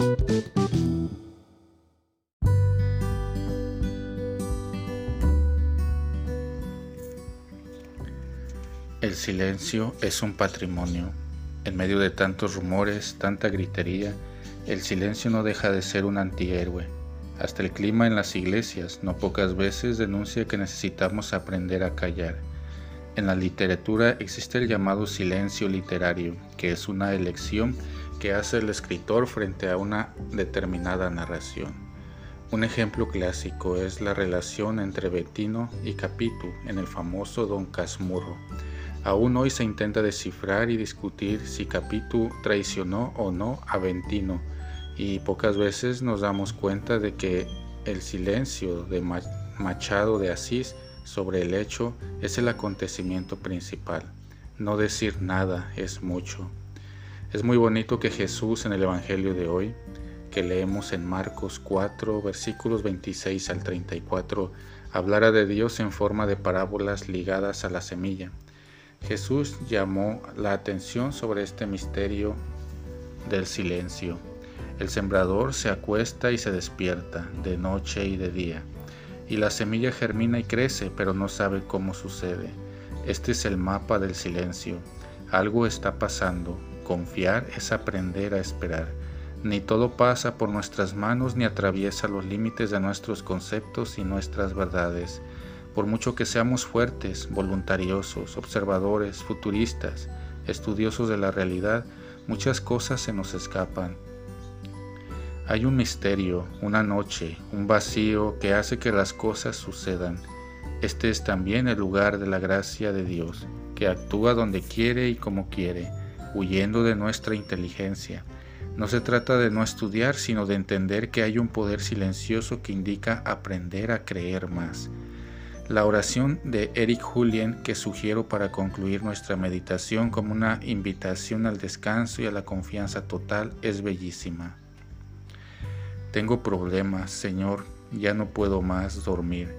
El silencio es un patrimonio. En medio de tantos rumores, tanta gritería, el silencio no deja de ser un antihéroe. Hasta el clima en las iglesias no pocas veces denuncia que necesitamos aprender a callar. En la literatura existe el llamado silencio literario, que es una elección que hace el escritor frente a una determinada narración. Un ejemplo clásico es la relación entre Bettino y Capitu en el famoso Don Casmurro. Aún hoy se intenta descifrar y discutir si Capitu traicionó o no a Bettino y pocas veces nos damos cuenta de que el silencio de Machado de Asís sobre el hecho es el acontecimiento principal. No decir nada es mucho. Es muy bonito que Jesús en el Evangelio de hoy, que leemos en Marcos 4, versículos 26 al 34, hablara de Dios en forma de parábolas ligadas a la semilla. Jesús llamó la atención sobre este misterio del silencio el sembrador se acuesta y se despierta, de noche y de día, y la semilla germina y crece, pero no sabe cómo sucede. Este es el mapa del silencio. Algo está pasando. Confiar es aprender a esperar. Ni todo pasa por nuestras manos ni atraviesa los límites de nuestros conceptos y nuestras verdades. Por mucho que seamos fuertes, voluntariosos, observadores, futuristas, estudiosos de la realidad, muchas cosas se nos escapan hay un misterio, una noche, un vacío que hace que las cosas sucedan. Este es también el lugar de la gracia de Dios, que actúa donde quiere y como quiere, huyendo de nuestra inteligencia. No se trata de no estudiar, sino de entender que hay un poder silencioso que indica aprender a creer más. La oración de Eric Julien que sugiero para concluir nuestra meditación como una invitación al descanso y a la confianza total es bellísima. Tengo problemas, Señor, ya no puedo más dormir.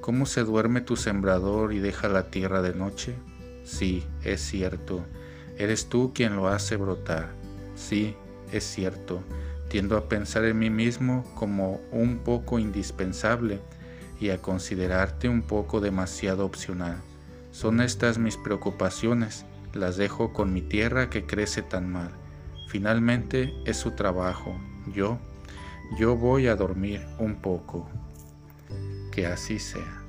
¿Cómo se duerme tu sembrador y deja la tierra de noche? Sí, es cierto. Eres tú quien lo hace brotar. Sí, es cierto. Tiendo a pensar en mí mismo como un poco indispensable y a considerarte un poco demasiado opcional. Son estas mis preocupaciones. Las dejo con mi tierra que crece tan mal. Finalmente es su trabajo. Yo yo voy a dormir un poco. Que así sea.